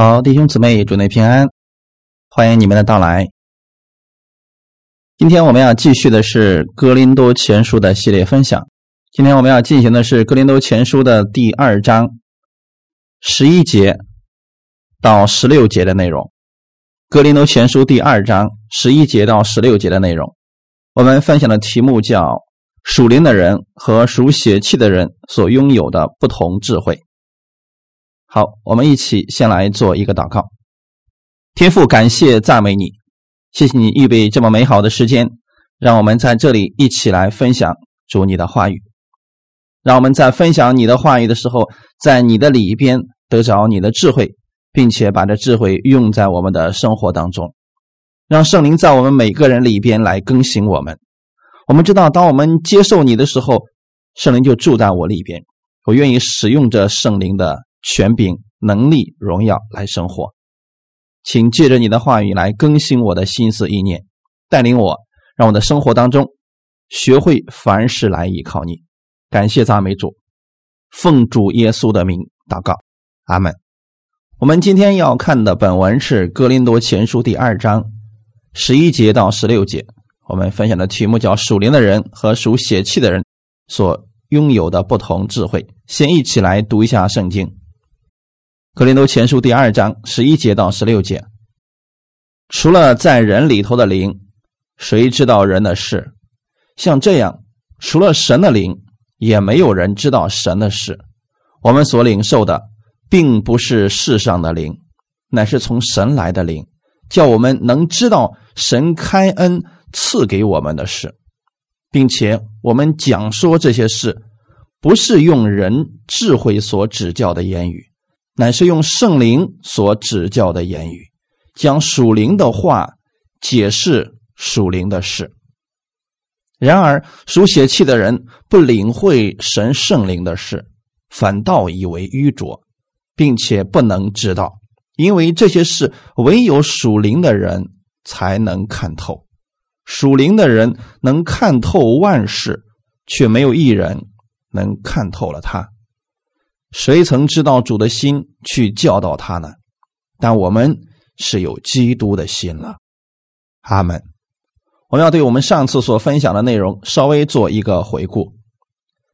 好，弟兄姊妹，祝你平安，欢迎你们的到来。今天我们要继续的是《哥林多前书》的系列分享。今天我们要进行的是《哥林多前书》的第二章十一节到十六节的内容。《哥林多前书》第二章十一节到十六节的内容，我们分享的题目叫“属灵的人和属血气的人所拥有的不同智慧”。好，我们一起先来做一个祷告。天父，感谢赞美你，谢谢你预备这么美好的时间，让我们在这里一起来分享主你的话语。让我们在分享你的话语的时候，在你的里边得着你的智慧，并且把这智慧用在我们的生活当中，让圣灵在我们每个人里边来更新我们。我们知道，当我们接受你的时候，圣灵就住在我里边，我愿意使用这圣灵的。权柄、能力、荣耀来生活，请借着你的话语来更新我的心思意念，带领我，让我的生活当中学会凡事来依靠你。感谢赞美主，奉主耶稣的名祷告，阿门。我们今天要看的本文是《哥林多前书》第二章十一节到十六节。我们分享的题目叫“属灵的人和属血气的人所拥有的不同智慧”。先一起来读一下圣经。格林多前书第二章十一节到十六节，除了在人里头的灵，谁知道人的事？像这样，除了神的灵，也没有人知道神的事。我们所领受的，并不是世上的灵，乃是从神来的灵，叫我们能知道神开恩赐给我们的事，并且我们讲说这些事，不是用人智慧所指教的言语。乃是用圣灵所指教的言语，将属灵的话解释属灵的事。然而属血气的人不领会神圣灵的事，反倒以为愚拙，并且不能知道，因为这些事唯有属灵的人才能看透。属灵的人能看透万事，却没有一人能看透了他。谁曾知道主的心去教导他呢？但我们是有基督的心了。阿门。我们要对我们上次所分享的内容稍微做一个回顾。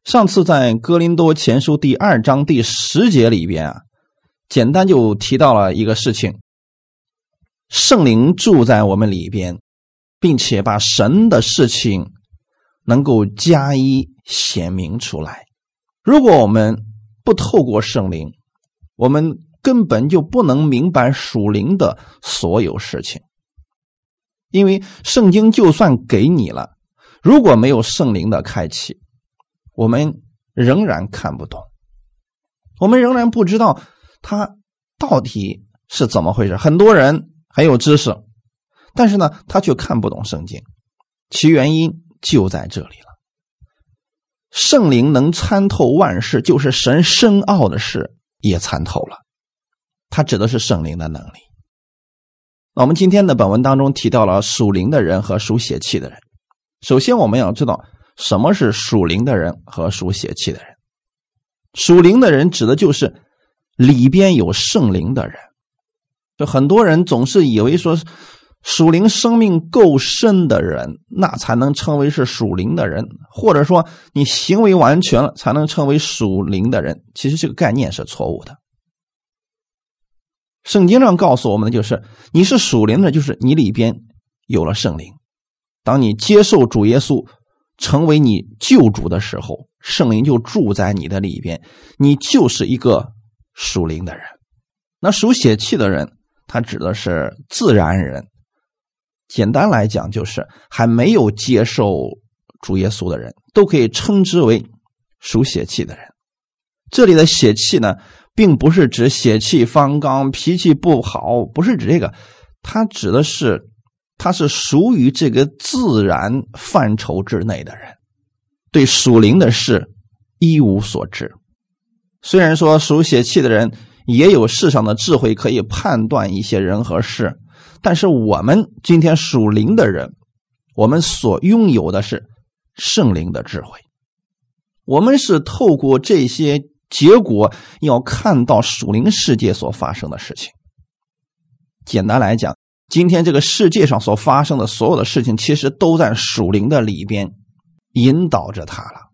上次在哥林多前书第二章第十节里边啊，简单就提到了一个事情：圣灵住在我们里边，并且把神的事情能够加以显明出来。如果我们不透过圣灵，我们根本就不能明白属灵的所有事情。因为圣经就算给你了，如果没有圣灵的开启，我们仍然看不懂，我们仍然不知道它到底是怎么回事。很多人很有知识，但是呢，他却看不懂圣经，其原因就在这里了。圣灵能参透万事，就是神深奥的事也参透了。它指的是圣灵的能力。那我们今天的本文当中提到了属灵的人和属血气的人。首先，我们要知道什么是属灵的人和属血气的人。属灵的人指的就是里边有圣灵的人。就很多人总是以为说。属灵生命够深的人，那才能称为是属灵的人，或者说你行为完全了才能称为属灵的人。其实这个概念是错误的。圣经上告诉我们的就是，你是属灵的，就是你里边有了圣灵。当你接受主耶稣成为你救主的时候，圣灵就住在你的里边，你就是一个属灵的人。那属血气的人，他指的是自然人。简单来讲，就是还没有接受主耶稣的人，都可以称之为属血气的人。这里的血气呢，并不是指血气方刚、脾气不好，不是指这个，它指的是他是属于这个自然范畴之内的人，对属灵的事一无所知。虽然说属血气的人也有世上的智慧，可以判断一些人和事。但是我们今天属灵的人，我们所拥有的是圣灵的智慧。我们是透过这些结果，要看到属灵世界所发生的事情。简单来讲，今天这个世界上所发生的所有的事情，其实都在属灵的里边引导着他了。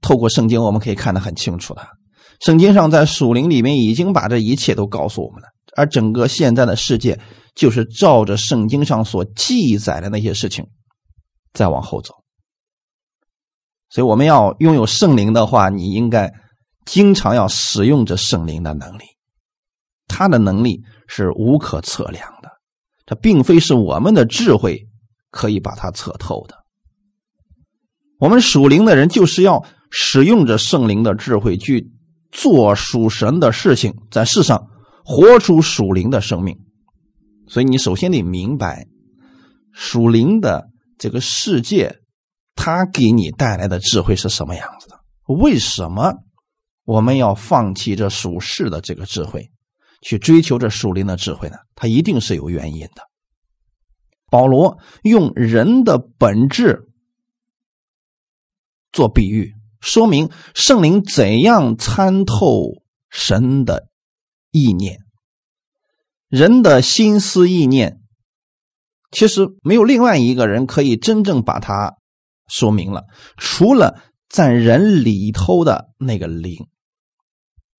透过圣经，我们可以看得很清楚的。圣经上在属灵里面已经把这一切都告诉我们了，而整个现在的世界就是照着圣经上所记载的那些事情再往后走。所以，我们要拥有圣灵的话，你应该经常要使用着圣灵的能力。他的能力是无可测量的，这并非是我们的智慧可以把它测透的。我们属灵的人就是要使用着圣灵的智慧去做属神的事情，在世上活出属灵的生命。所以，你首先得明白属灵的这个世界。它给你带来的智慧是什么样子的？为什么我们要放弃这属世的这个智慧，去追求这属灵的智慧呢？它一定是有原因的。保罗用人的本质做比喻，说明圣灵怎样参透神的意念，人的心思意念，其实没有另外一个人可以真正把它。说明了，除了在人里头的那个灵，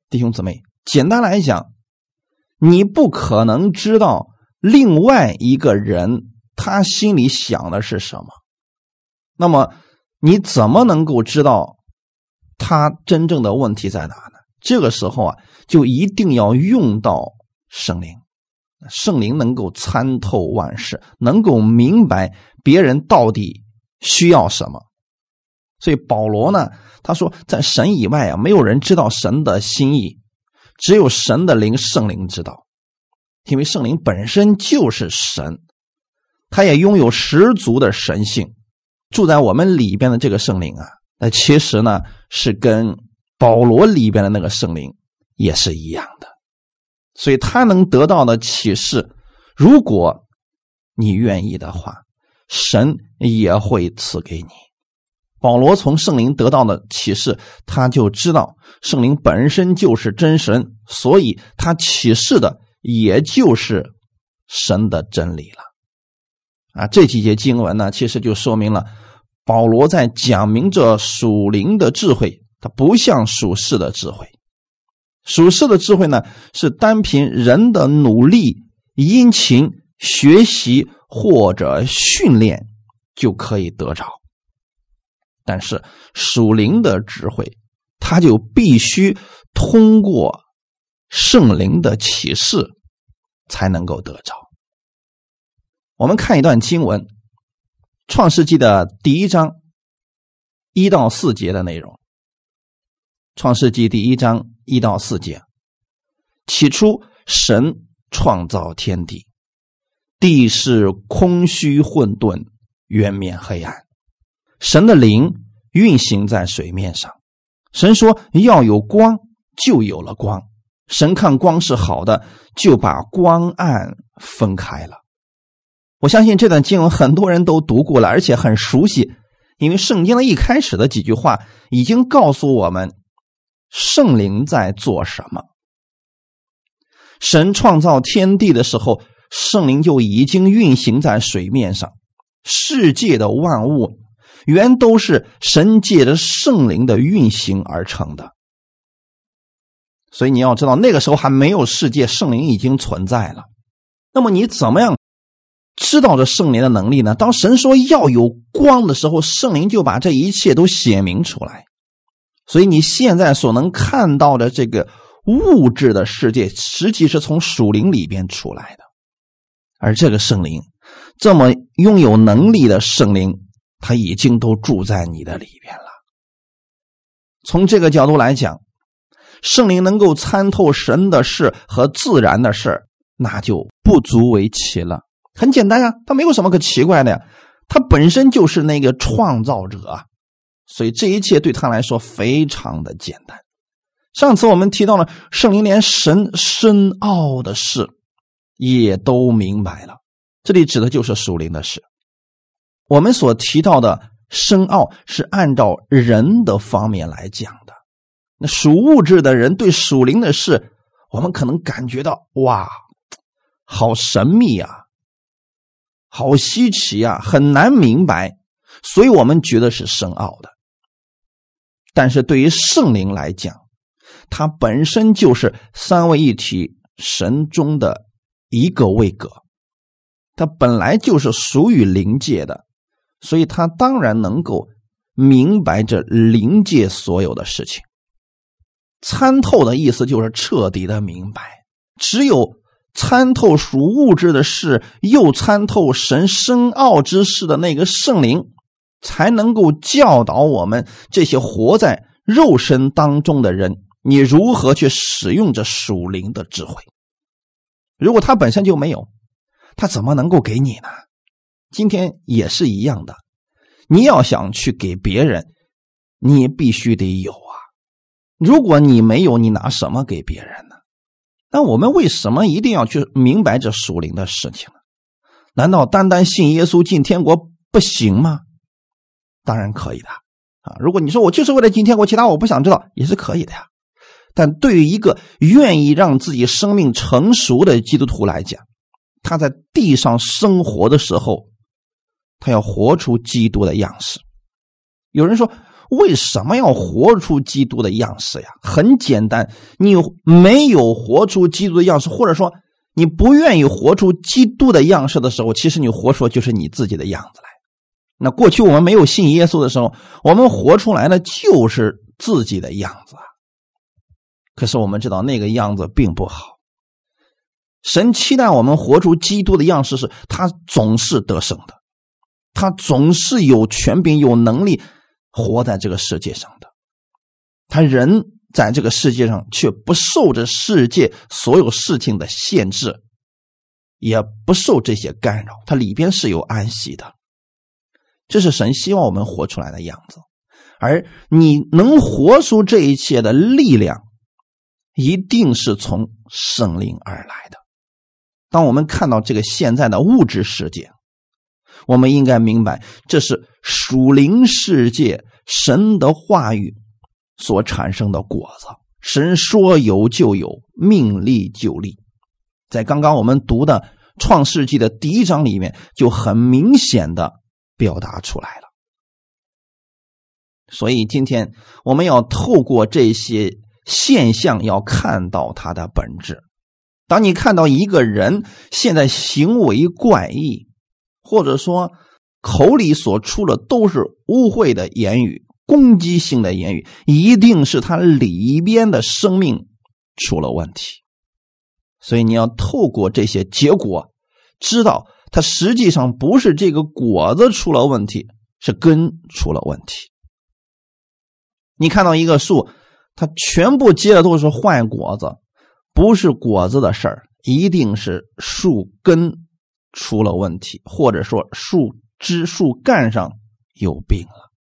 弟兄姊妹，简单来讲，你不可能知道另外一个人他心里想的是什么。那么，你怎么能够知道他真正的问题在哪呢？这个时候啊，就一定要用到圣灵，圣灵能够参透万事，能够明白别人到底。需要什么？所以保罗呢，他说，在神以外啊，没有人知道神的心意，只有神的灵圣灵知道，因为圣灵本身就是神，他也拥有十足的神性，住在我们里边的这个圣灵啊，那其实呢是跟保罗里边的那个圣灵也是一样的，所以他能得到的启示，如果你愿意的话。神也会赐给你。保罗从圣灵得到的启示，他就知道圣灵本身就是真神，所以他启示的也就是神的真理了。啊，这几节经文呢，其实就说明了保罗在讲明这属灵的智慧，它不像属世的智慧。属世的智慧呢，是单凭人的努力、殷勤学习。或者训练就可以得着，但是属灵的智慧，它就必须通过圣灵的启示才能够得着。我们看一段经文，《创世纪》的第一章一到四节的内容，《创世纪》第一章一到四节，起初神创造天地。地是空虚混沌，渊面黑暗。神的灵运行在水面上。神说要有光，就有了光。神看光是好的，就把光暗分开了。我相信这段经文很多人都读过了，而且很熟悉，因为圣经的一开始的几句话已经告诉我们圣灵在做什么。神创造天地的时候。圣灵就已经运行在水面上，世界的万物原都是神借着圣灵的运行而成的。所以你要知道，那个时候还没有世界，圣灵已经存在了。那么你怎么样知道这圣灵的能力呢？当神说要有光的时候，圣灵就把这一切都显明出来。所以你现在所能看到的这个物质的世界，实际是从属灵里边出来的。而这个圣灵，这么拥有能力的圣灵，他已经都住在你的里边了。从这个角度来讲，圣灵能够参透神的事和自然的事那就不足为奇了。很简单呀，他没有什么可奇怪的呀，他本身就是那个创造者，所以这一切对他来说非常的简单。上次我们提到了圣灵连神深奥的事。也都明白了，这里指的就是属灵的事。我们所提到的深奥是按照人的方面来讲的。那属物质的人对属灵的事，我们可能感觉到哇，好神秘呀，好稀奇呀，很难明白，所以我们觉得是深奥的。但是对于圣灵来讲，它本身就是三位一体神中的一个位格，它本来就是属于灵界的，所以它当然能够明白这灵界所有的事情。参透的意思就是彻底的明白，只有参透属物质的事，又参透神深奥之事的那个圣灵，才能够教导我们这些活在肉身当中的人。你如何去使用这属灵的智慧？如果他本身就没有，他怎么能够给你呢？今天也是一样的，你要想去给别人，你必须得有啊。如果你没有，你拿什么给别人呢？那我们为什么一定要去明白这属灵的事情呢？难道单单信耶稣进天国不行吗？当然可以的啊！如果你说我就是为了今天我，其他我不想知道，也是可以的呀。但对于一个愿意让自己生命成熟的基督徒来讲，他在地上生活的时候，他要活出基督的样式。有人说，为什么要活出基督的样式呀？很简单，你没有活出基督的样式，或者说你不愿意活出基督的样式的时候，其实你活出就是你自己的样子来。那过去我们没有信耶稣的时候，我们活出来的就是自己的样子啊。可是我们知道那个样子并不好。神期待我们活出基督的样式，是他总是得胜的，他总是有权柄、有能力活在这个世界上的。他人在这个世界上却不受这世界所有事情的限制，也不受这些干扰，他里边是有安息的。这是神希望我们活出来的样子，而你能活出这一切的力量。一定是从圣灵而来的。当我们看到这个现在的物质世界，我们应该明白，这是属灵世界神的话语所产生的果子。神说有就有，命立就立。在刚刚我们读的创世纪的第一章里面，就很明显的表达出来了。所以今天我们要透过这些。现象要看到它的本质。当你看到一个人现在行为怪异，或者说口里所出的都是污秽的言语、攻击性的言语，一定是他里边的生命出了问题。所以你要透过这些结果，知道它实际上不是这个果子出了问题，是根出了问题。你看到一个树。它全部结的都是坏果子，不是果子的事儿，一定是树根出了问题，或者说树枝、树干上有病了。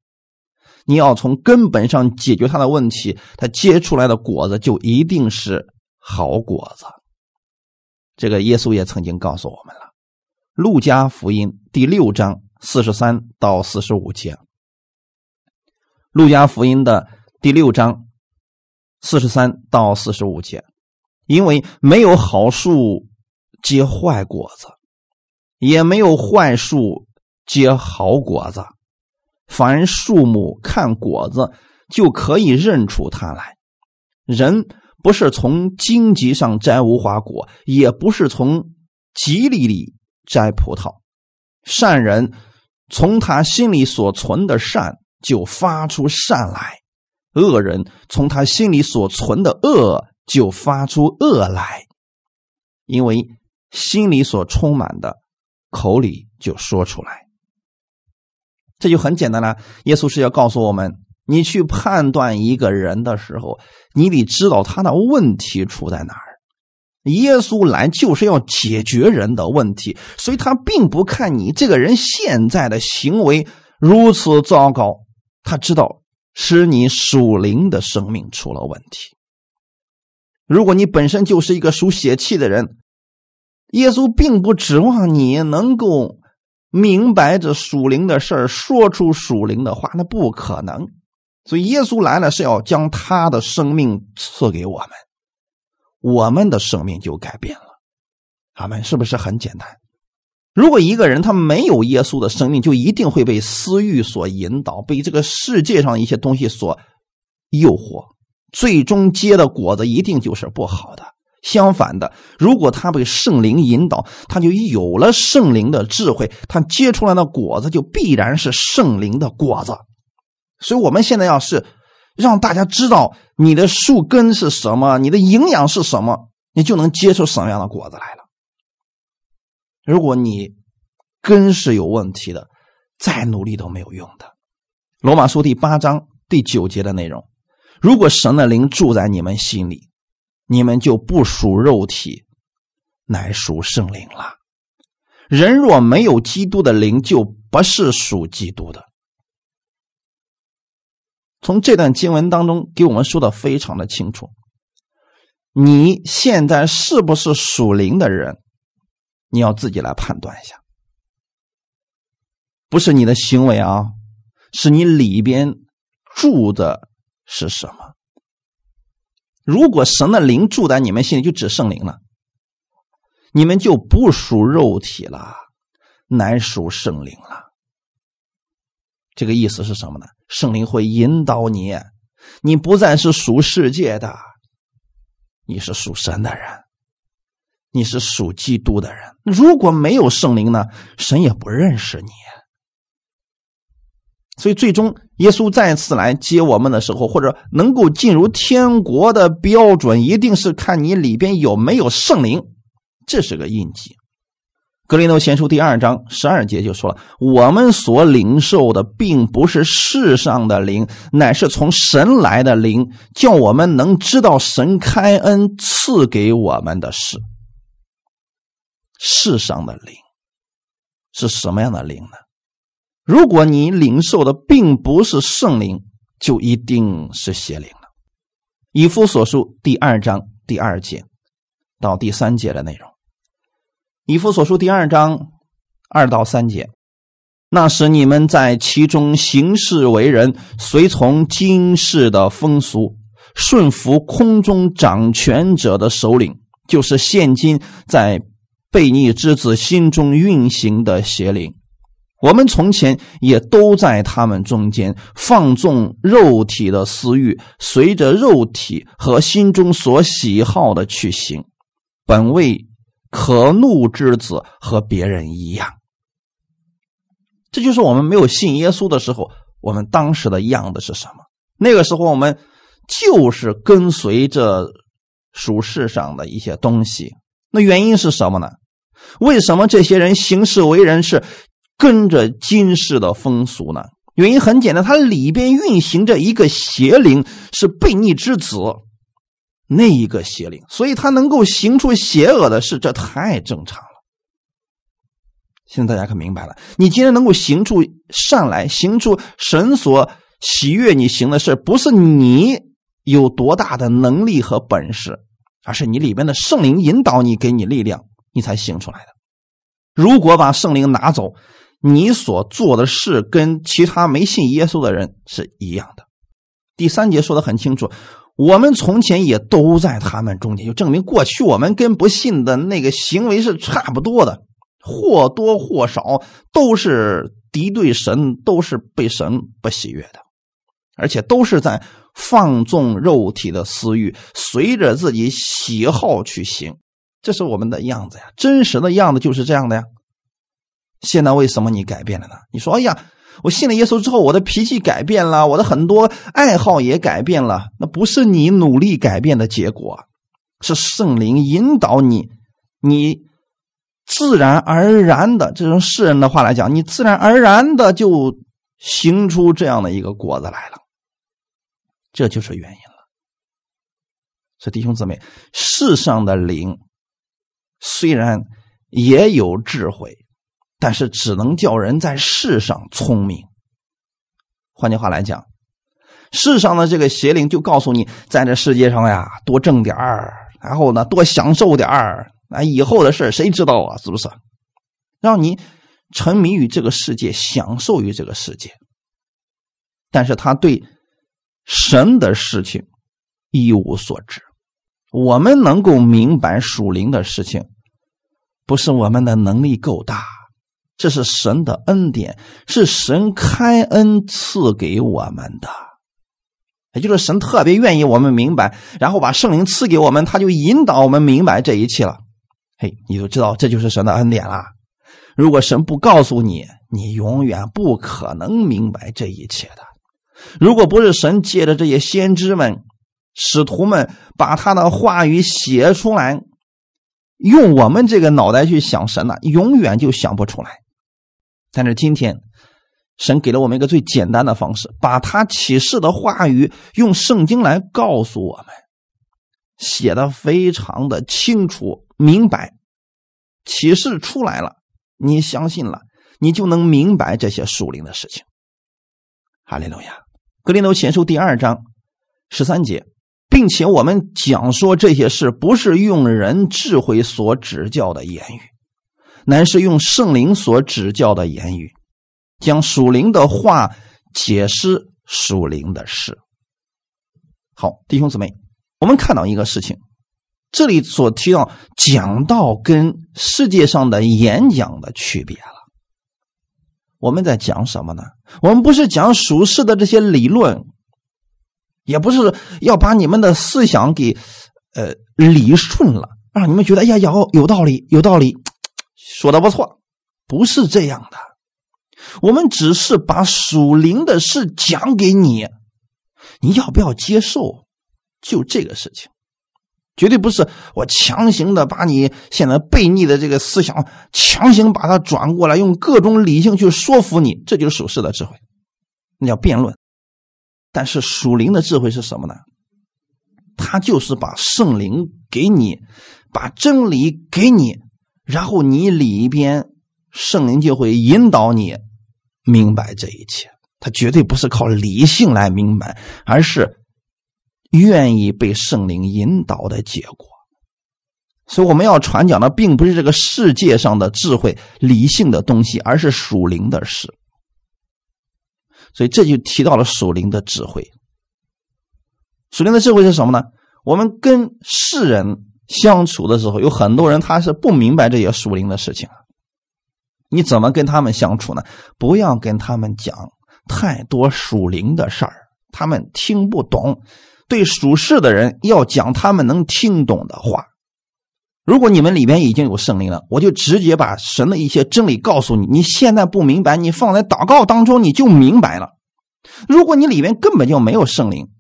你要从根本上解决它的问题，它结出来的果子就一定是好果子。这个耶稣也曾经告诉我们了，《路加福音》第六章四十三到四十五节，《路加福音》的第六章。四十三到四十五节，因为没有好树结坏果子，也没有坏树结好果子。凡树木看果子，就可以认出它来。人不是从荆棘上摘无花果，也不是从棘里里摘葡萄。善人从他心里所存的善，就发出善来。恶人从他心里所存的恶就发出恶来，因为心里所充满的，口里就说出来。这就很简单了。耶稣是要告诉我们：你去判断一个人的时候，你得知道他的问题出在哪儿。耶稣来就是要解决人的问题，所以他并不看你这个人现在的行为如此糟糕，他知道。是你属灵的生命出了问题。如果你本身就是一个属血气的人，耶稣并不指望你能够明白这属灵的事儿，说出属灵的话，那不可能。所以耶稣来了是要将他的生命赐给我们，我们的生命就改变了。阿门，是不是很简单？如果一个人他没有耶稣的生命，就一定会被私欲所引导，被这个世界上一些东西所诱惑，最终结的果子一定就是不好的。相反的，如果他被圣灵引导，他就有了圣灵的智慧，他结出来的果子就必然是圣灵的果子。所以，我们现在要是让大家知道你的树根是什么，你的营养是什么，你就能结出什么样的果子来了。如果你根是有问题的，再努力都没有用的。罗马书第八章第九节的内容：如果神的灵住在你们心里，你们就不属肉体，乃属圣灵了。人若没有基督的灵，就不是属基督的。从这段经文当中给我们说的非常的清楚，你现在是不是属灵的人？你要自己来判断一下，不是你的行为啊，是你里边住的是什么？如果神的灵住在你们心里，就只圣灵了，你们就不属肉体了，乃属圣灵了。这个意思是什么呢？圣灵会引导你，你不再是属世界的，你是属神的人。你是属基督的人，如果没有圣灵呢？神也不认识你。所以，最终耶稣再次来接我们的时候，或者能够进入天国的标准，一定是看你里边有没有圣灵，这是个印记。格林多前书第二章十二节就说了：“我们所领受的，并不是世上的灵，乃是从神来的灵，叫我们能知道神开恩赐给我们的事。”世上的灵是什么样的灵呢？如果你领受的并不是圣灵，就一定是邪灵了。以夫所书第二章第二节到第三节的内容。以夫所书第二章二到三节，那时你们在其中行事为人，随从今世的风俗，顺服空中掌权者的首领，就是现今在。悖逆之子心中运行的邪灵，我们从前也都在他们中间放纵肉体的私欲，随着肉体和心中所喜好的去行，本为可怒之子，和别人一样。这就是我们没有信耶稣的时候，我们当时的样子是什么？那个时候我们就是跟随着属世上的一些东西。那原因是什么呢？为什么这些人行事为人是跟着今世的风俗呢？原因很简单，它里边运行着一个邪灵，是悖逆之子，那一个邪灵，所以他能够行出邪恶的事，这太正常了。现在大家可明白了，你既然能够行出善来，行出神所喜悦你行的事，不是你有多大的能力和本事，而是你里边的圣灵引导你，给你力量。你才行出来的。如果把圣灵拿走，你所做的事跟其他没信耶稣的人是一样的。第三节说的很清楚，我们从前也都在他们中间，就证明过去我们跟不信的那个行为是差不多的，或多或少都是敌对神，都是被神不喜悦的，而且都是在放纵肉体的私欲，随着自己喜好去行。这是我们的样子呀，真实的样子就是这样的呀。现在为什么你改变了呢？你说：“哎呀，我信了耶稣之后，我的脾气改变了，我的很多爱好也改变了。”那不是你努力改变的结果，是圣灵引导你，你自然而然的，这种世人的话来讲，你自然而然的就行出这样的一个果子来了。这就是原因了。所以弟兄姊妹，世上的灵。虽然也有智慧，但是只能叫人在世上聪明。换句话来讲，世上的这个邪灵就告诉你，在这世界上呀，多挣点儿，然后呢，多享受点儿，啊，以后的事谁知道啊？是不是？让你沉迷于这个世界，享受于这个世界。但是他对神的事情一无所知。我们能够明白属灵的事情。不是我们的能力够大，这是神的恩典，是神开恩赐给我们的。也就是神特别愿意我们明白，然后把圣灵赐给我们，他就引导我们明白这一切了。嘿，你就知道这就是神的恩典了。如果神不告诉你，你永远不可能明白这一切的。如果不是神借着这些先知们、使徒们把他的话语写出来，用我们这个脑袋去想神呢，永远就想不出来。但是今天。神给了我们一个最简单的方式，把他启示的话语用圣经来告诉我们，写的非常的清楚明白，启示出来了，你相信了，你就能明白这些属灵的事情。哈利路亚，格林多前书第二章十三节，并且我们讲说这些事，不是用人智慧所指教的言语，乃是用圣灵所指教的言语。将属灵的话解释属灵的事。好，弟兄姊妹，我们看到一个事情，这里所提到讲道跟世界上的演讲的区别了。我们在讲什么呢？我们不是讲属世的这些理论，也不是要把你们的思想给呃理顺了，让你们觉得哎呀有有道理，有道理，说的不错，不是这样的。我们只是把属灵的事讲给你，你要不要接受？就这个事情，绝对不是我强行的把你现在悖逆的这个思想强行把它转过来，用各种理性去说服你，这就是属世的智慧，那叫辩论。但是属灵的智慧是什么呢？他就是把圣灵给你，把真理给你，然后你里边圣灵就会引导你。明白这一切，他绝对不是靠理性来明白，而是愿意被圣灵引导的结果。所以我们要传讲的，并不是这个世界上的智慧、理性的东西，而是属灵的事。所以这就提到了属灵的智慧。属灵的智慧是什么呢？我们跟世人相处的时候，有很多人他是不明白这些属灵的事情。你怎么跟他们相处呢？不要跟他们讲太多属灵的事儿，他们听不懂。对属世的人要讲他们能听懂的话。如果你们里边已经有圣灵了，我就直接把神的一些真理告诉你。你现在不明白，你放在祷告当中你就明白了。如果你里面根本就没有圣灵，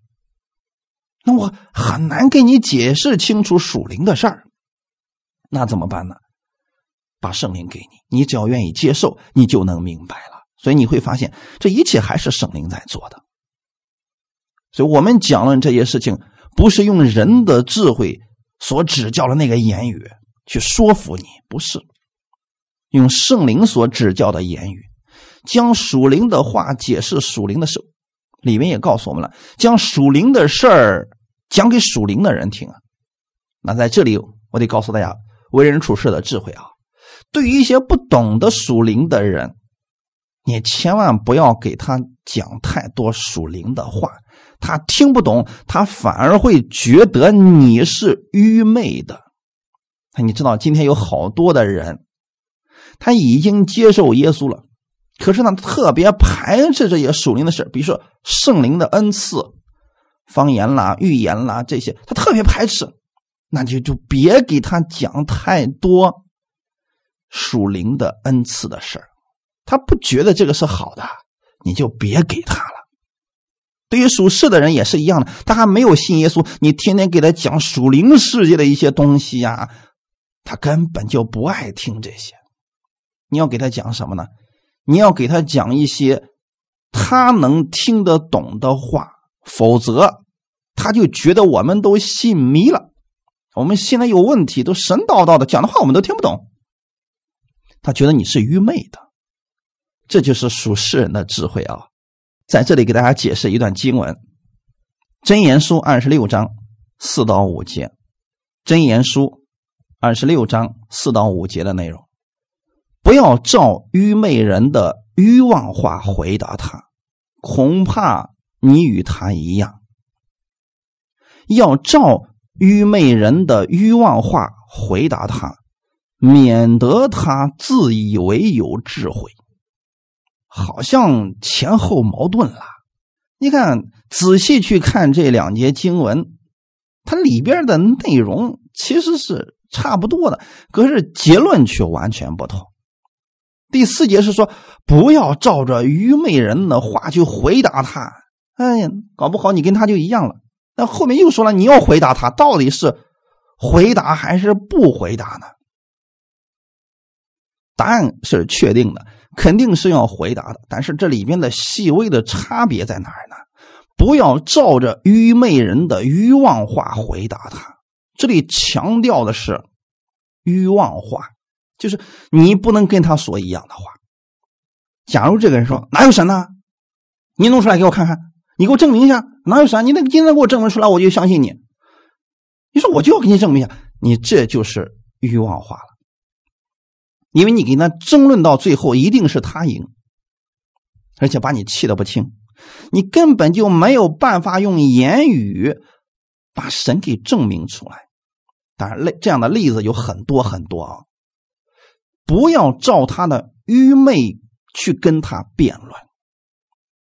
那我很难给你解释清楚属灵的事儿。那怎么办呢？把圣灵给你，你只要愿意接受，你就能明白了。所以你会发现，这一切还是圣灵在做的。所以我们讲论这些事情，不是用人的智慧所指教的那个言语去说服你，不是用圣灵所指教的言语，将属灵的话解释属灵的事，里面也告诉我们了，将属灵的事儿讲给属灵的人听啊。那在这里，我得告诉大家为人处事的智慧啊。对于一些不懂得属灵的人，你千万不要给他讲太多属灵的话，他听不懂，他反而会觉得你是愚昧的。你知道，今天有好多的人，他已经接受耶稣了，可是呢，特别排斥这些属灵的事，比如说圣灵的恩赐、方言啦、预言啦这些，他特别排斥，那就就别给他讲太多。属灵的恩赐的事儿，他不觉得这个是好的，你就别给他了。对于属世的人也是一样的，他还没有信耶稣，你天天给他讲属灵世界的一些东西呀，他根本就不爱听这些。你要给他讲什么呢？你要给他讲一些他能听得懂的话，否则他就觉得我们都信迷了。我们现在有问题，都神叨叨的讲的话，我们都听不懂。他觉得你是愚昧的，这就是属世人的智慧啊！在这里给大家解释一段经文，《真言书》二十六章四到五节，《真言书》二十六章四到五节的内容，不要照愚昧人的欲望话回答他，恐怕你与他一样；要照愚昧人的欲望话回答他。免得他自以为有智慧。好像前后矛盾了。你看，仔细去看这两节经文，它里边的内容其实是差不多的，可是结论却完全不同。第四节是说，不要照着愚昧人的话去回答他。哎呀，搞不好你跟他就一样了。那后面又说了，你要回答他，到底是回答还是不回答呢？答案是确定的。肯定是要回答的，但是这里边的细微的差别在哪儿呢？不要照着愚昧人的欲望话回答他。这里强调的是欲望话，就是你不能跟他说一样的话。假如这个人说哪有神呢？你弄出来给我看看，你给我证明一下哪有神？你那个今天给我证明出来，我就相信你。你说我就要给你证明一下，你这就是欲望化了。因为你跟他争论到最后，一定是他赢，而且把你气得不轻，你根本就没有办法用言语把神给证明出来。当然，类这样的例子有很多很多啊！不要照他的愚昧去跟他辩论，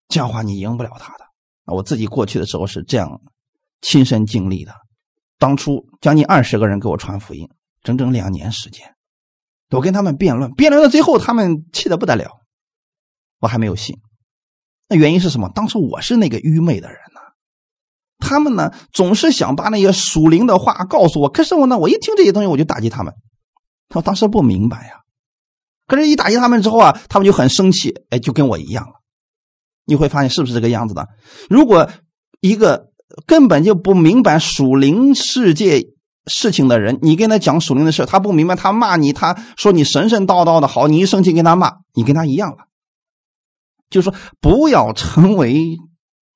这样话你赢不了他的。我自己过去的时候是这样亲身经历的，当初将近二十个人给我传福音，整整两年时间。我跟他们辩论，辩论到最后，他们气得不得了，我还没有信。那原因是什么？当时我是那个愚昧的人呢，他们呢总是想把那些属灵的话告诉我，可是我呢，我一听这些东西我就打击他们。他当时不明白呀，可是，一打击他们之后啊，他们就很生气，哎，就跟我一样了。你会发现是不是这个样子的？如果一个根本就不明白属灵世界。事情的人，你跟他讲属灵的事，他不明白，他骂你，他说你神神叨叨的，好，你一生气跟他骂，你跟他一样了。就是说，不要成为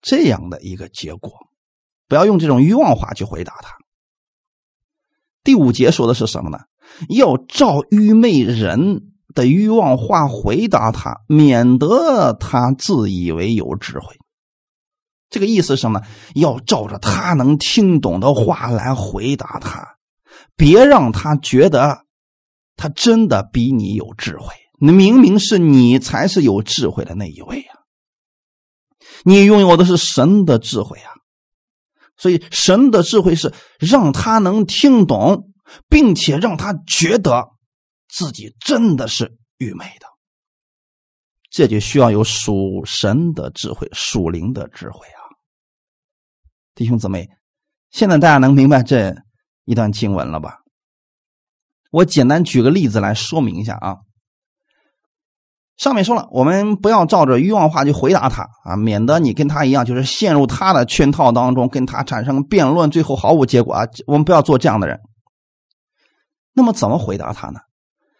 这样的一个结果，不要用这种欲望话去回答他。第五节说的是什么呢？要照愚昧人的欲望话回答他，免得他自以为有智慧。这个意思是什么？要照着他能听懂的话来回答他，别让他觉得他真的比你有智慧。那明明是你才是有智慧的那一位啊！你拥有的是神的智慧啊！所以神的智慧是让他能听懂，并且让他觉得自己真的是愚昧的。这就需要有属神的智慧、属灵的智慧啊！弟兄姊妹，现在大家能明白这一段经文了吧？我简单举个例子来说明一下啊。上面说了，我们不要照着欲望话去回答他啊，免得你跟他一样，就是陷入他的圈套当中，跟他产生辩论，最后毫无结果啊。我们不要做这样的人。那么怎么回答他呢？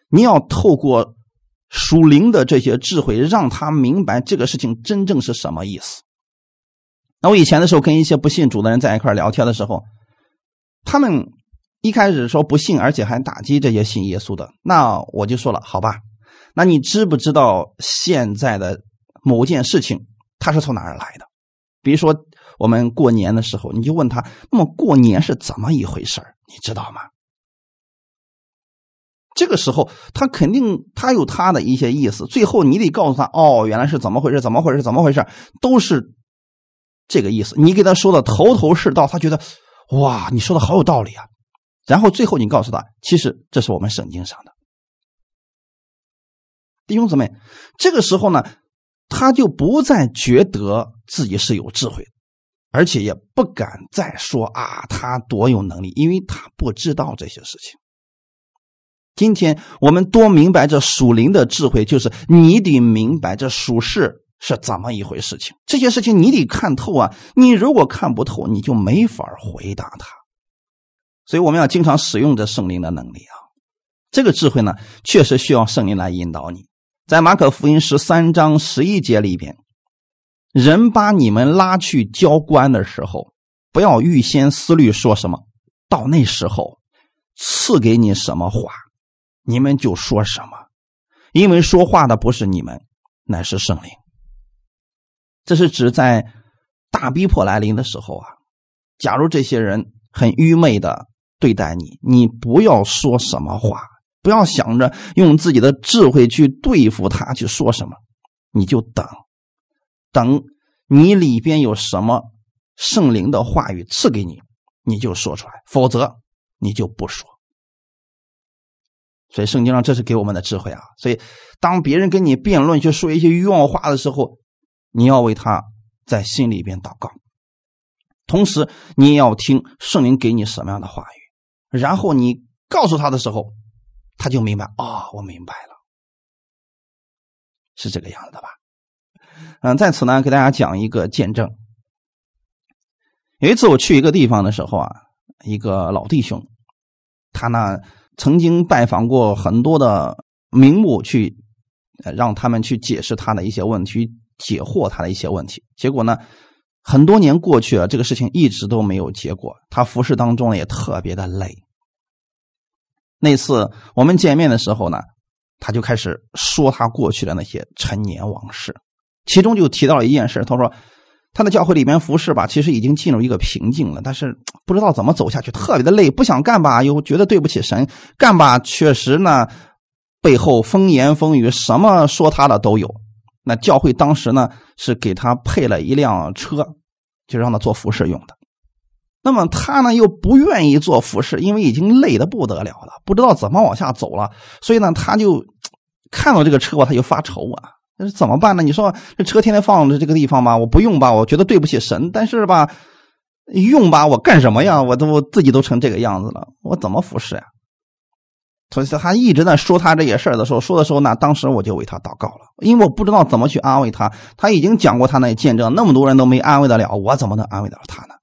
你要透过属灵的这些智慧，让他明白这个事情真正是什么意思。那我以前的时候跟一些不信主的人在一块聊天的时候，他们一开始说不信，而且还打击这些信耶稣的。那我就说了，好吧，那你知不知道现在的某件事情它是从哪儿来的？比如说我们过年的时候，你就问他，那么过年是怎么一回事你知道吗？这个时候他肯定他有他的一些意思，最后你得告诉他，哦，原来是怎么回事？怎么回事？怎么回事？都是。这个意思，你给他说的头头是道，他觉得哇，你说的好有道理啊。然后最后你告诉他，其实这是我们圣经上的。弟兄姊妹，这个时候呢，他就不再觉得自己是有智慧，而且也不敢再说啊，他多有能力，因为他不知道这些事情。今天我们多明白这属灵的智慧，就是你得明白这属世。是怎么一回事情？这些事情你得看透啊！你如果看不透，你就没法回答他。所以我们要经常使用这圣灵的能力啊！这个智慧呢，确实需要圣灵来引导你。在马可福音十三章十一节里边，人把你们拉去交官的时候，不要预先思虑说什么，到那时候赐给你什么话，你们就说什么，因为说话的不是你们，乃是圣灵。这是指在大逼迫来临的时候啊，假如这些人很愚昧的对待你，你不要说什么话，不要想着用自己的智慧去对付他，去说什么，你就等，等你里边有什么圣灵的话语赐给你，你就说出来，否则你就不说。所以圣经上这是给我们的智慧啊！所以当别人跟你辩论，去说一些冤枉话的时候，你要为他在心里边祷告，同时你也要听圣灵给你什么样的话语，然后你告诉他的时候，他就明白啊，我明白了，是这个样子的吧？嗯，在此呢，给大家讲一个见证。有一次我去一个地方的时候啊，一个老弟兄，他呢。曾经拜访过很多的名目，去让他们去解释他的一些问题，解惑他的一些问题。结果呢，很多年过去了，这个事情一直都没有结果。他服侍当中也特别的累。那次我们见面的时候呢，他就开始说他过去的那些陈年往事，其中就提到了一件事，他说。他的教会里面服侍吧，其实已经进入一个瓶颈了，但是 不知道怎么走下去，特别的累，不想干吧，又觉得对不起神；干吧，确实呢，背后风言风语，什么说他的都有。那教会当时呢，是给他配了一辆车，就让他做服侍用的。那么他呢，又不愿意做服侍，因为已经累得不得了了，不知道怎么往下走了，所以呢，他就看到这个车，他就发愁啊。那是怎么办呢？你说这车天天放着这个地方吧，我不用吧，我觉得对不起神。但是吧，用吧，我干什么呀？我都我自己都成这个样子了，我怎么服侍呀？所以他一直在说他这些事儿的时候，说的时候呢，当时我就为他祷告了，因为我不知道怎么去安慰他。他已经讲过他那见证，那么多人都没安慰得了，我怎么能安慰得了他呢？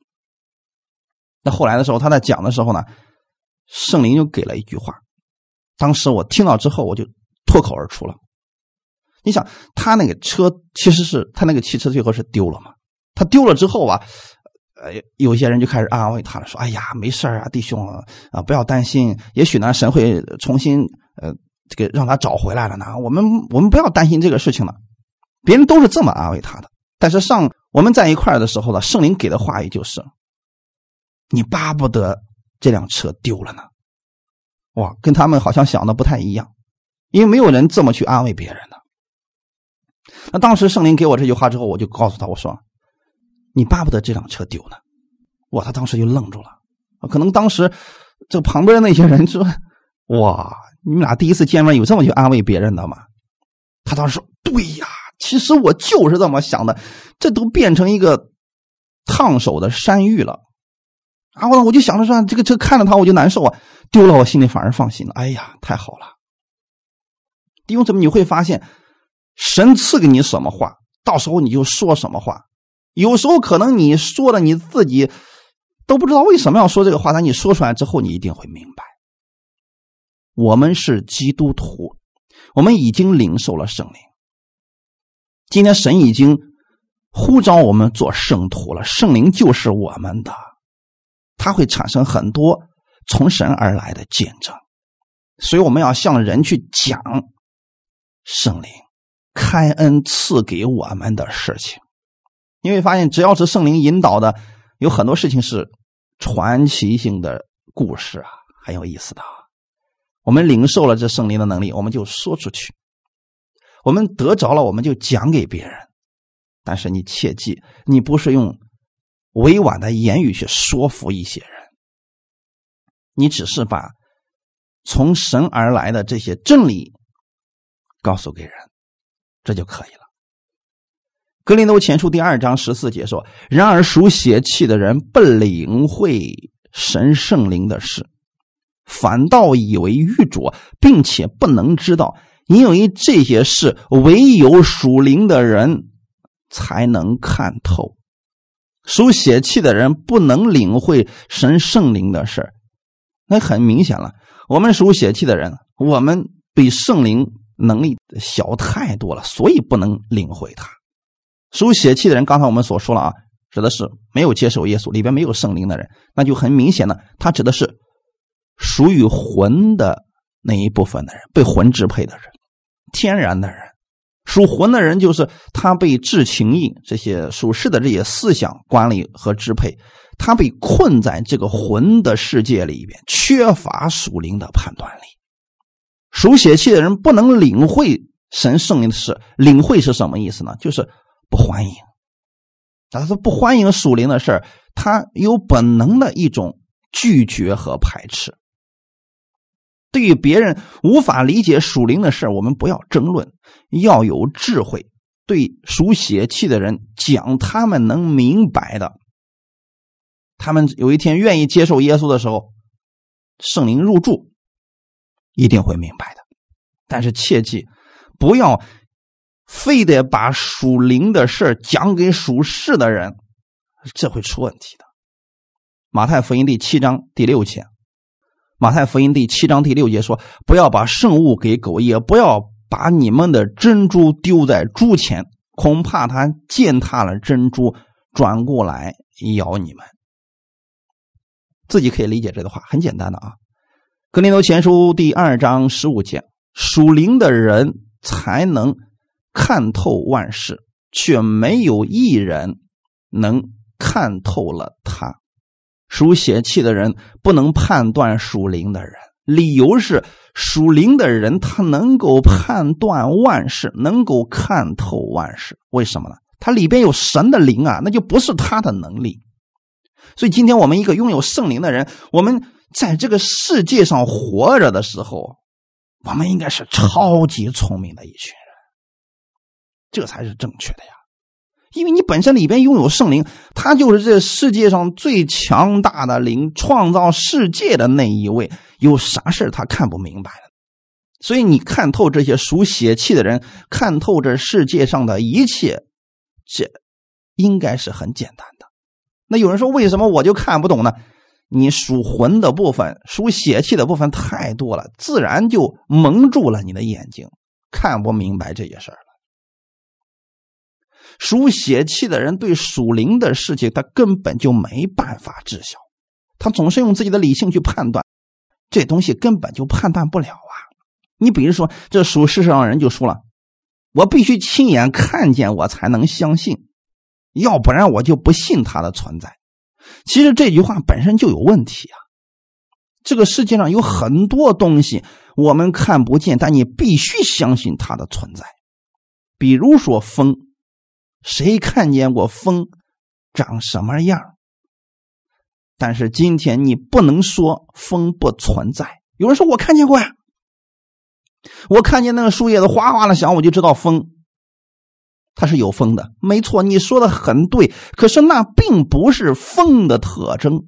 那后来的时候，他在讲的时候呢，圣灵就给了一句话，当时我听到之后，我就脱口而出了。你想，他那个车其实是他那个汽车最后是丢了嘛？他丢了之后啊，呃，有些人就开始安慰他了，说：“哎呀，没事啊，弟兄啊，不要担心，也许呢，神会重新呃，这个让他找回来了呢。我们我们不要担心这个事情了。”别人都是这么安慰他的。但是上我们在一块的时候呢，圣灵给的话语就是：“你巴不得这辆车丢了呢。”哇，跟他们好像想的不太一样，因为没有人这么去安慰别人的。那当时圣灵给我这句话之后，我就告诉他我说：“你巴不得这辆车丢呢。”哇，他当时就愣住了。可能当时这旁边那些人说：“哇，你们俩第一次见面有这么去安慰别人的吗？”他当时说：“对呀，其实我就是这么想的。这都变成一个烫手的山芋了。”然后呢，我就想着说：“这个车看着他我就难受啊，丢了我心里反而放心了。”哎呀，太好了！弟兄姊妹，你会发现。神赐给你什么话，到时候你就说什么话。有时候可能你说的你自己都不知道为什么要说这个话，但你说出来之后，你一定会明白。我们是基督徒，我们已经领受了圣灵。今天神已经呼召我们做圣徒了，圣灵就是我们的，它会产生很多从神而来的见证，所以我们要向人去讲圣灵。开恩赐给我们的事情，你会发现，只要是圣灵引导的，有很多事情是传奇性的故事啊，很有意思的。我们领受了这圣灵的能力，我们就说出去；我们得着了，我们就讲给别人。但是你切记，你不是用委婉的言语去说服一些人，你只是把从神而来的这些真理告诉给人。这就可以了。格林多前书第二章十四节说：“然而属血气的人不领会神圣灵的事，反倒以为愚拙，并且不能知道，因为这些事唯有属灵的人才能看透。属血气的人不能领会神圣灵的事那很明显了。我们属血气的人，我们比圣灵。”能力小太多了，所以不能领会他。属血气的人，刚才我们所说了啊，指的是没有接受耶稣，里边没有圣灵的人，那就很明显的，他指的是属于魂的那一部分的人，被魂支配的人，天然的人。属魂的人就是他被至情意这些属世的这些思想管理和支配，他被困在这个魂的世界里边，缺乏属灵的判断力。属血气的人不能领会神圣灵的事，领会是什么意思呢？就是不欢迎。他说不欢迎属灵的事，他有本能的一种拒绝和排斥。对于别人无法理解属灵的事我们不要争论，要有智慧。对属血气的人讲他们能明白的，他们有一天愿意接受耶稣的时候，圣灵入住，一定会明白的。但是切记，不要非得把属灵的事讲给属世的人，这会出问题的。马太福音第七章第六节。马太福音第七章第六节说：“不要把圣物给狗，也不要把你们的珍珠丢在猪前，恐怕它践踏了珍珠，转过来咬你们。”自己可以理解这个话，很简单的啊。格林多前书第二章十五节：“属灵的人才能看透万事，却没有一人能看透了他。”属血气的人不能判断属灵的人，理由是属灵的人他能够判断万事，能够看透万事。为什么呢？他里边有神的灵啊，那就不是他的能力。所以今天我们一个拥有圣灵的人，我们在这个世界上活着的时候，我们应该是超级聪明的一群人，这才是正确的呀。因为你本身里边拥有圣灵，他就是这世界上最强大的灵，创造世界的那一位。有啥事他看不明白的？所以你看透这些属血气的人，看透这世界上的一切，这应该是很简单的。那有人说，为什么我就看不懂呢？你属魂的部分、属血气的部分太多了，自然就蒙住了你的眼睛，看不明白这些事儿了。属血气的人对属灵的事情，他根本就没办法知晓，他总是用自己的理性去判断，这东西根本就判断不了啊！你比如说，这属世上人就说了：“我必须亲眼看见，我才能相信，要不然我就不信他的存在。”其实这句话本身就有问题啊！这个世界上有很多东西我们看不见，但你必须相信它的存在，比如说风。谁看见过风长什么样？但是今天你不能说风不存在。有人说我看见过呀，我看见那个树叶子哗哗的响，我就知道风，它是有风的。没错，你说的很对。可是那并不是风的特征，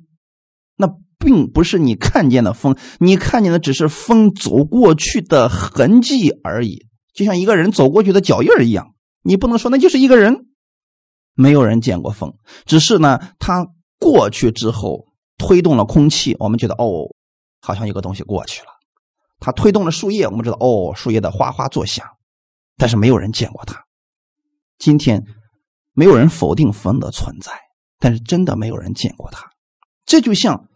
那并不是你看见的风，你看见的只是风走过去的痕迹而已，就像一个人走过去的脚印一样。你不能说那就是一个人，没有人见过风，只是呢，它过去之后推动了空气，我们觉得哦，好像有个东西过去了。它推动了树叶，我们知道哦，树叶的哗哗作响，但是没有人见过它。今天没有人否定风的存在，但是真的没有人见过它。这就像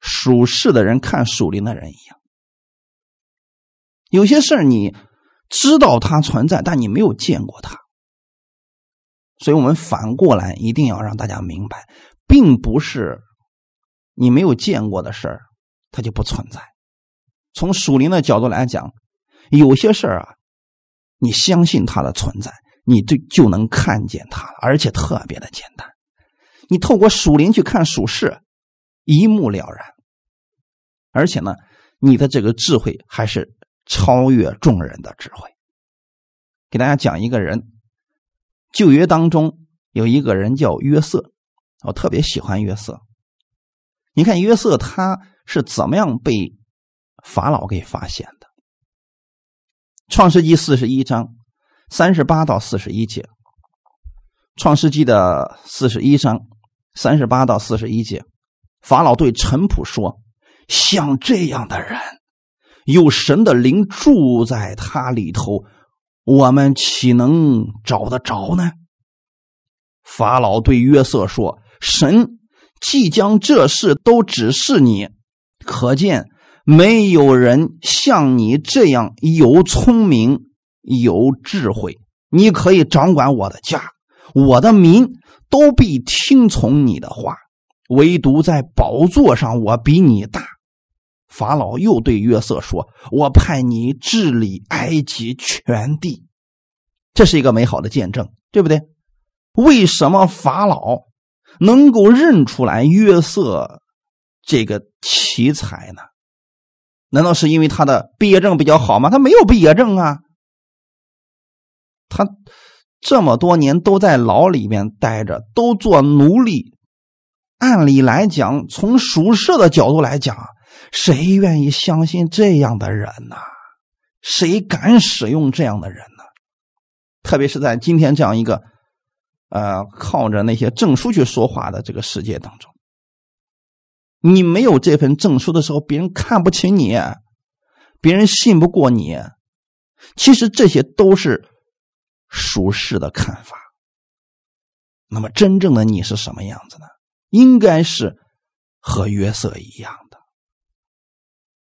属世的人看属灵的人一样，有些事儿你。知道它存在，但你没有见过它，所以我们反过来一定要让大家明白，并不是你没有见过的事儿，它就不存在。从属灵的角度来讲，有些事儿啊，你相信它的存在，你就就能看见它了，而且特别的简单。你透过属灵去看属世，一目了然。而且呢，你的这个智慧还是。超越众人的智慧。给大家讲一个人，旧约当中有一个人叫约瑟，我特别喜欢约瑟。你看约瑟他是怎么样被法老给发现的？创世纪四十一章三十八到四十一节，创世纪的四十一章三十八到四十一节，法老对陈普说：“像这样的人。”有神的灵住在他里头，我们岂能找得着呢？法老对约瑟说：“神即将这事都指示你，可见没有人像你这样有聪明有智慧。你可以掌管我的家，我的民都必听从你的话。唯独在宝座上，我比你大。”法老又对约瑟说：“我派你治理埃及全地。”这是一个美好的见证，对不对？为什么法老能够认出来约瑟这个奇才呢？难道是因为他的毕业证比较好吗？他没有毕业证啊，他这么多年都在牢里面待着，都做奴隶。按理来讲，从属世的角度来讲，谁愿意相信这样的人呢？谁敢使用这样的人呢？特别是在今天这样一个，呃，靠着那些证书去说话的这个世界当中。你没有这份证书的时候，别人看不起你，别人信不过你。其实这些都是属世的看法。那么真正的你是什么样子呢？应该是和约瑟一样的。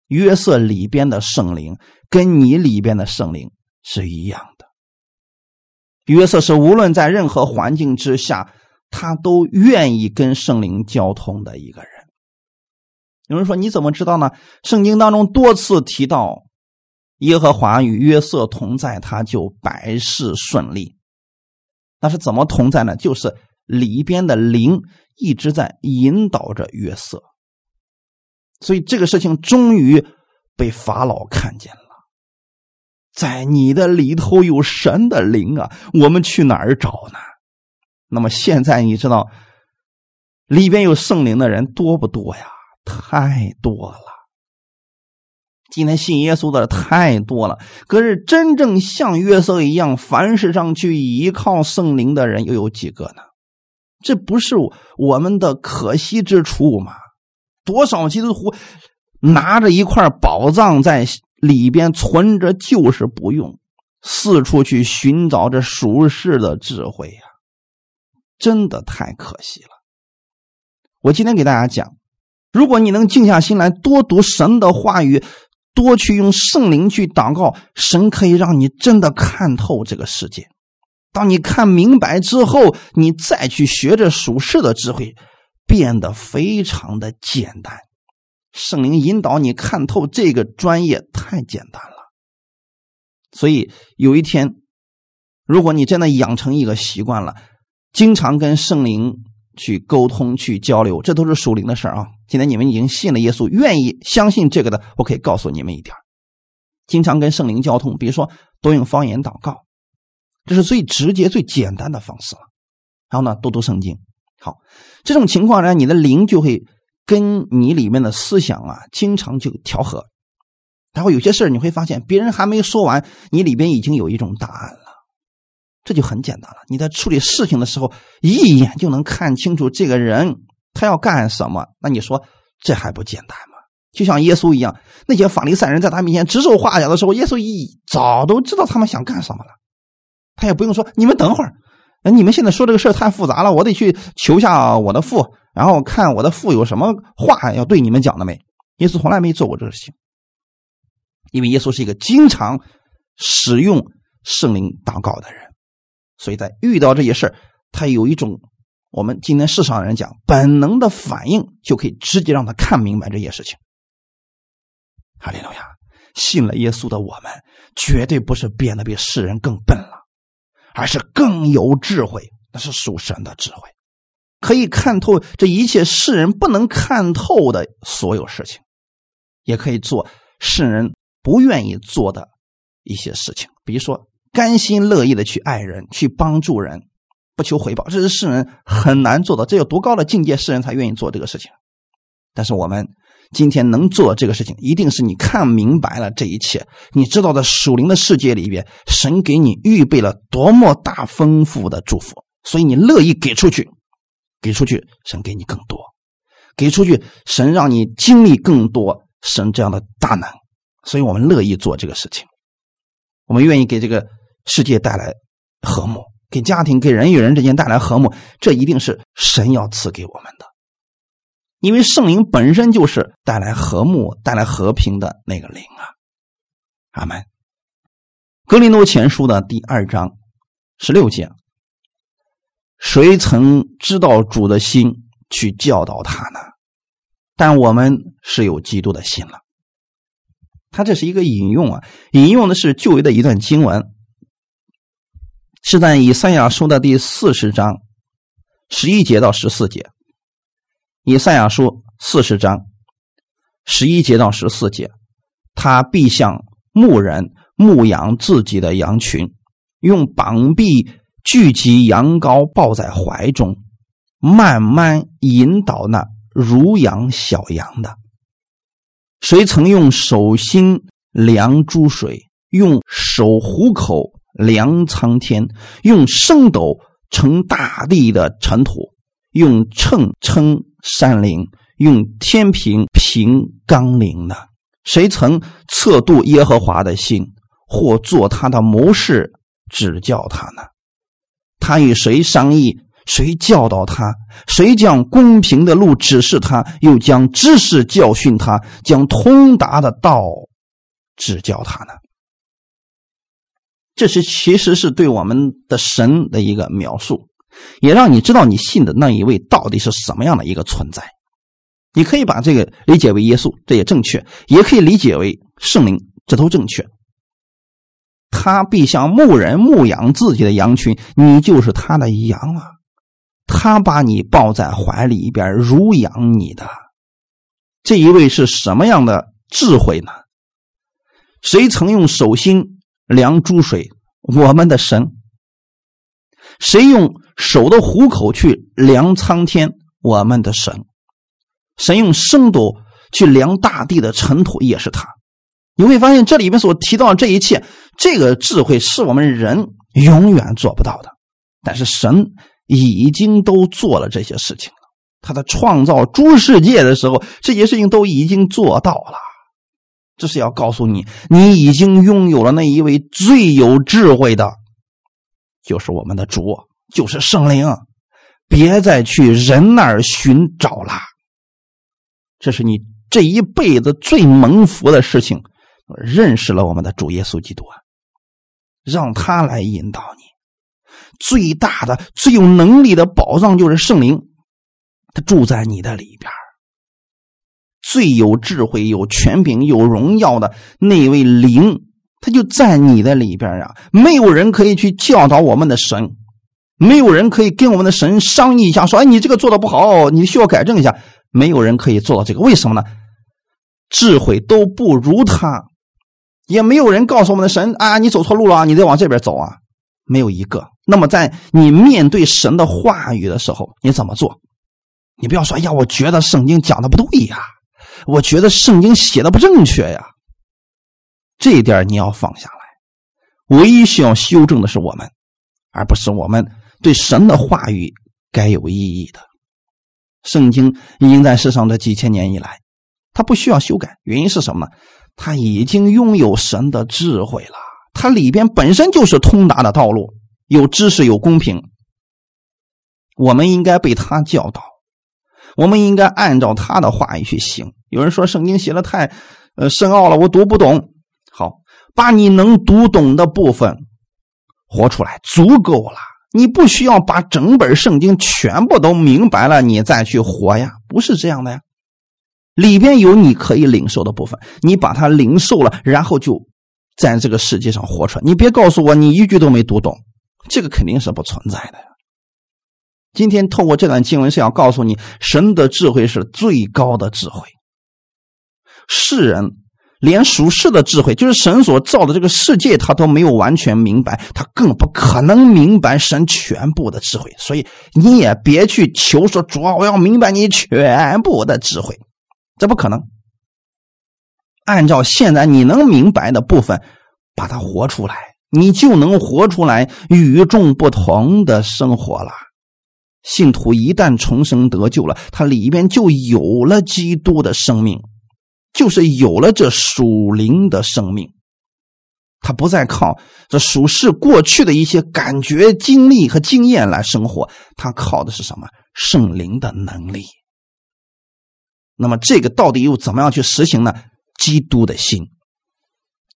约瑟里边的圣灵跟你里边的圣灵是一样的。约瑟是无论在任何环境之下，他都愿意跟圣灵交通的一个人。有人说：“你怎么知道呢？”圣经当中多次提到，耶和华与约瑟同在，他就百事顺利。那是怎么同在呢？就是里边的灵一直在引导着约瑟。所以这个事情终于被法老看见了，在你的里头有神的灵啊！我们去哪儿找呢？那么现在你知道里边有圣灵的人多不多呀？太多了，今天信耶稣的太多了。可是真正像约瑟一样，凡事上去依靠圣灵的人又有几个呢？这不是我们的可惜之处吗？多少基督徒拿着一块宝藏在里边存着，就是不用，四处去寻找这属世的智慧呀，真的太可惜了。我今天给大家讲。如果你能静下心来，多读神的话语，多去用圣灵去祷告，神可以让你真的看透这个世界。当你看明白之后，你再去学着属世的智慧，变得非常的简单。圣灵引导你看透这个专业太简单了。所以有一天，如果你真的养成一个习惯了，经常跟圣灵去沟通、去交流，这都是属灵的事儿啊。现在你们已经信了耶稣，愿意相信这个的，我可以告诉你们一点：经常跟圣灵交通，比如说多用方言祷告，这是最直接、最简单的方式了。然后呢，多读圣经。好，这种情况呢，你的灵就会跟你里面的思想啊，经常就调和。然后有些事儿你会发现，别人还没说完，你里边已经有一种答案。这就很简单了。你在处理事情的时候，一眼就能看清楚这个人。他要干什么？那你说这还不简单吗？就像耶稣一样，那些法利赛人在他面前指手画脚的时候，耶稣一早都知道他们想干什么了。他也不用说，你们等会儿，你们现在说这个事太复杂了，我得去求下我的父，然后看我的父有什么话要对你们讲的没？耶稣从来没做过这个事情，因为耶稣是一个经常使用圣灵祷告的人，所以在遇到这些事他有一种。我们今天世上人讲本能的反应，就可以直接让他看明白这些事情。哈利路亚！信了耶稣的我们，绝对不是变得比世人更笨了，而是更有智慧。那是属神的智慧，可以看透这一切世人不能看透的所有事情，也可以做世人不愿意做的一些事情，比如说甘心乐意的去爱人，去帮助人。不求回报，这是世人很难做到。这有多高的境界，世人才愿意做这个事情。但是我们今天能做这个事情，一定是你看明白了这一切，你知道在属灵的世界里边，神给你预备了多么大丰富的祝福，所以你乐意给出去，给出去，神给你更多，给出去，神让你经历更多神这样的大能，所以我们乐意做这个事情，我们愿意给这个世界带来和睦。给家庭、给人与人之间带来和睦，这一定是神要赐给我们的，因为圣灵本身就是带来和睦、带来和平的那个灵啊！阿门。格林多前书的第二章十六节：谁曾知道主的心去教导他呢？但我们是有基督的心了。他这是一个引用啊，引用的是旧约的一段经文，是在以赛亚书的第四十章十一节到十四节。以赛亚书四十章十一节到十四节，他必像牧人牧养自己的羊群，用膀臂聚集羊羔，抱在怀中，慢慢引导那如养小羊的。谁曾用手心量诸水，用手虎口量苍天，用升斗称大地的尘土，用秤称？山陵用天平平纲领呢，谁曾测度耶和华的心，或做他的谋士指教他呢？他与谁商议，谁教导他？谁将公平的路指示他，又将知识教训他，将通达的道指教他呢？这是其实是对我们的神的一个描述。也让你知道你信的那一位到底是什么样的一个存在。你可以把这个理解为耶稣，这也正确；也可以理解为圣灵，这都正确。他必像牧人牧养自己的羊群，你就是他的羊啊。他把你抱在怀里边，如养你的。这一位是什么样的智慧呢？谁曾用手心量诸水？我们的神。谁用？手的虎口去量苍天，我们的神，神用升斗去量大地的尘土，也是他。你会发现这里面所提到的这一切，这个智慧是我们人永远做不到的，但是神已经都做了这些事情了。他在创造诸世界的时候，这些事情都已经做到了。这是要告诉你，你已经拥有了那一位最有智慧的，就是我们的主。就是圣灵，别再去人那儿寻找了。这是你这一辈子最蒙福的事情，认识了我们的主耶稣基督啊，让他来引导你。最大的、最有能力的宝藏就是圣灵，他住在你的里边最有智慧、有权柄、有荣耀的那位灵，他就在你的里边啊。没有人可以去教导我们的神。没有人可以跟我们的神商议一下，说：“哎，你这个做的不好，你需要改正一下。”没有人可以做到这个，为什么呢？智慧都不如他，也没有人告诉我们的神：“啊，你走错路了，你得往这边走啊。”没有一个。那么，在你面对神的话语的时候，你怎么做？你不要说：“呀，我觉得圣经讲的不对呀，我觉得圣经写的不正确呀。”这一点你要放下来。唯一需要修正的是我们，而不是我们。对神的话语该有意义的，圣经已经在世上的几千年以来，它不需要修改。原因是什么呢？它已经拥有神的智慧了，它里边本身就是通达的道路，有知识，有公平。我们应该被他教导，我们应该按照他的话语去行。有人说圣经写的太呃深奥了，我读不懂。好，把你能读懂的部分活出来，足够了。你不需要把整本圣经全部都明白了，你再去活呀，不是这样的呀。里边有你可以领受的部分，你把它领受了，然后就在这个世界上活出来。你别告诉我你一句都没读懂，这个肯定是不存在的。今天透过这段经文是要告诉你，神的智慧是最高的智慧，世人。连属世的智慧，就是神所造的这个世界，他都没有完全明白，他更不可能明白神全部的智慧。所以你也别去求说主啊，我要明白你全部的智慧，这不可能。按照现在你能明白的部分，把它活出来，你就能活出来与众不同的生活了。信徒一旦重生得救了，他里边就有了基督的生命。就是有了这属灵的生命，他不再靠这属世过去的一些感觉、经历和经验来生活，他靠的是什么？圣灵的能力。那么这个到底又怎么样去实行呢？基督的心。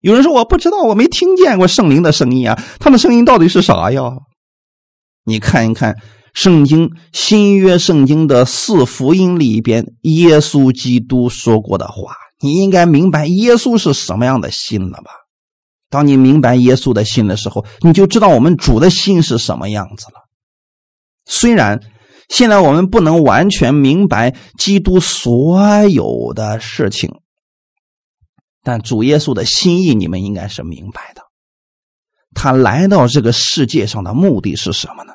有人说我不知道，我没听见过圣灵的声音啊，他的声音到底是啥呀？你看一看圣经新约圣经的四福音里边，耶稣基督说过的话。你应该明白耶稣是什么样的心了吧？当你明白耶稣的心的时候，你就知道我们主的心是什么样子了。虽然现在我们不能完全明白基督所有的事情，但主耶稣的心意你们应该是明白的。他来到这个世界上的目的是什么呢？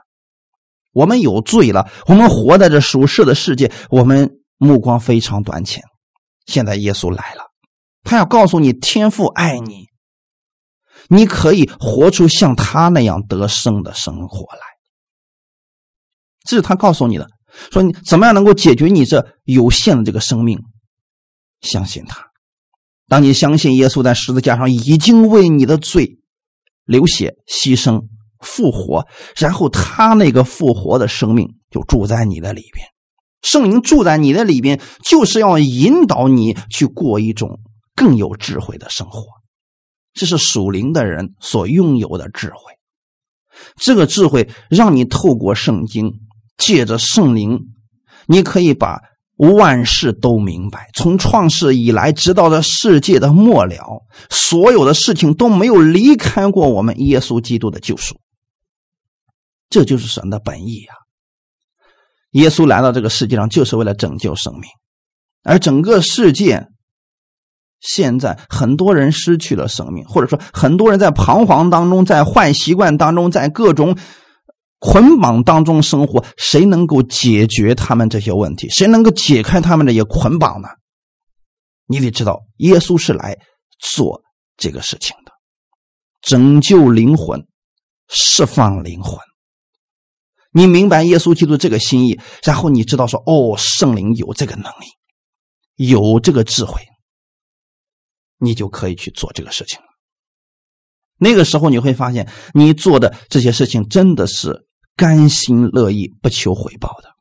我们有罪了，我们活在这属世的世界，我们目光非常短浅。现在耶稣来了，他要告诉你，天父爱你，你可以活出像他那样得胜的生活来。这是他告诉你的，说你怎么样能够解决你这有限的这个生命？相信他。当你相信耶稣在十字架上已经为你的罪。流血牺牲复活，然后他那个复活的生命就住在你的里边。圣灵住在你的里边，就是要引导你去过一种更有智慧的生活。这是属灵的人所拥有的智慧。这个智慧让你透过圣经，借着圣灵，你可以把。万事都明白，从创世以来，直到这世界的末了，所有的事情都没有离开过我们耶稣基督的救赎。这就是神的本意呀！耶稣来到这个世界上，就是为了拯救生命，而整个世界现在很多人失去了生命，或者说很多人在彷徨当中，在坏习惯当中，在各种。捆绑当中生活，谁能够解决他们这些问题？谁能够解开他们这些捆绑呢？你得知道，耶稣是来做这个事情的，拯救灵魂，释放灵魂。你明白耶稣基督这个心意，然后你知道说：“哦，圣灵有这个能力，有这个智慧，你就可以去做这个事情了。”那个时候你会发现，你做的这些事情真的是。甘心乐意，不求回报的，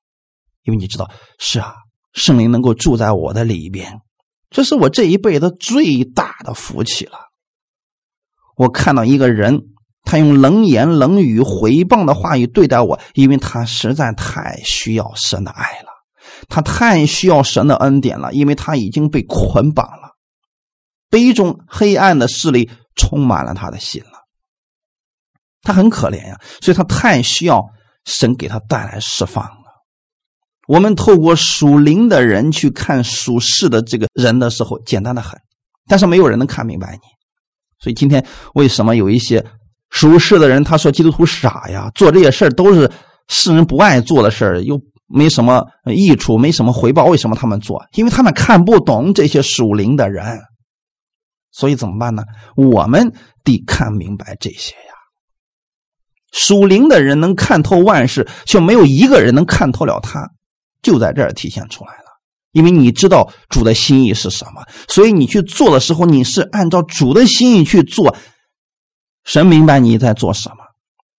因为你知道，是啊，圣灵能够住在我的里边，这是我这一辈子最大的福气了。我看到一个人，他用冷言冷语、回谤的话语对待我，因为他实在太需要神的爱了，他太需要神的恩典了，因为他已经被捆绑了，被一种黑暗的势力充满了他的心了。他很可怜呀，所以他太需要神给他带来释放了。我们透过属灵的人去看属世的这个人的时候，简单的很，但是没有人能看明白你。所以今天为什么有一些属世的人他说基督徒傻呀？做这些事都是世人不爱做的事又没什么益处，没什么回报，为什么他们做？因为他们看不懂这些属灵的人。所以怎么办呢？我们得看明白这些呀。属灵的人能看透万事，却没有一个人能看透了他，就在这儿体现出来了。因为你知道主的心意是什么，所以你去做的时候，你是按照主的心意去做。神明白你在做什么，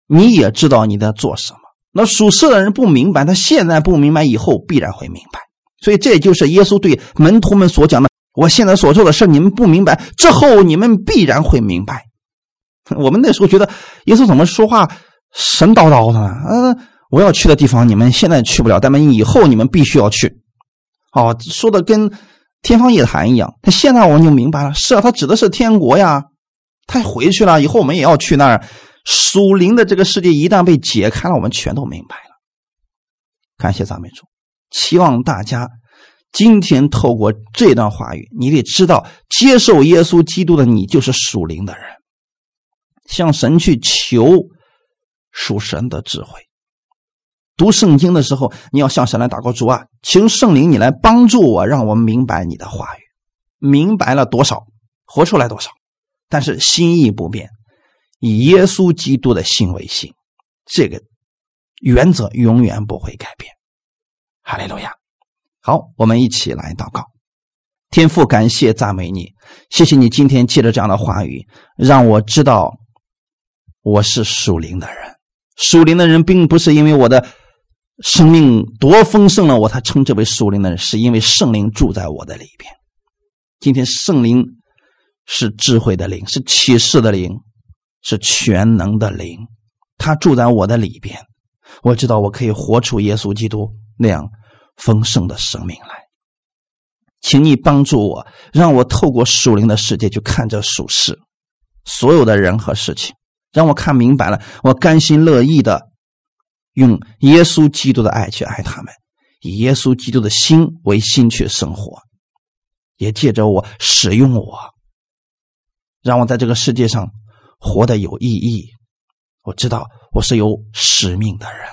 你也知道你在做什么。那属世的人不明白，他现在不明白，以后必然会明白。所以这就是耶稣对门徒们所讲的：我现在所做的事，你们不明白，之后你们必然会明白。我们那时候觉得耶稣怎么说话？神叨叨的呢，嗯，我要去的地方你们现在去不了，但们以后你们必须要去。哦，说的跟天方夜谭一样。他现在我们就明白了，是啊，他指的是天国呀。他回去了以后，我们也要去那儿。属灵的这个世界一旦被解开了，我们全都明白了。感谢赞美主，希望大家今天透过这段话语，你得知道，接受耶稣基督的你就是属灵的人，向神去求。属神的智慧，读圣经的时候，你要向神来祷告主啊，请圣灵你来帮助我，让我明白你的话语，明白了多少，活出来多少。但是心意不变，以耶稣基督的心为心，这个原则永远不会改变。哈利路亚！好，我们一起来祷告，天父，感谢赞美你，谢谢你今天借着这样的话语，让我知道我是属灵的人。属灵的人，并不是因为我的生命多丰盛了，我才称之为属灵的人，是因为圣灵住在我的里边。今天圣灵是智慧的灵，是启示的灵，是全能的灵，他住在我的里边。我知道我可以活出耶稣基督那样丰盛的生命来。请你帮助我，让我透过属灵的世界去看这属世所有的人和事情，让我看明白了，我甘心乐意的用耶稣基督的爱去爱他们，以耶稣基督的心为心去生活，也借着我使用我，让我在这个世界上活得有意义。我知道我是有使命的人，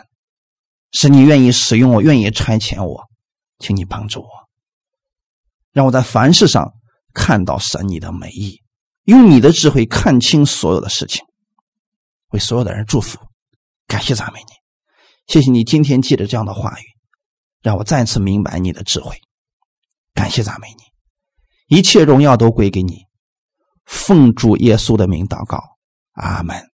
是你愿意使用我，愿意差遣我，请你帮助我，让我在凡事上看到神你的美意，用你的智慧看清所有的事情，为所有的人祝福，感谢赞美你，谢谢你今天借着这样的话语，让我再次明白你的智慧，感谢赞美你，一切荣耀都归给你，奉主耶稣的名祷告，阿门。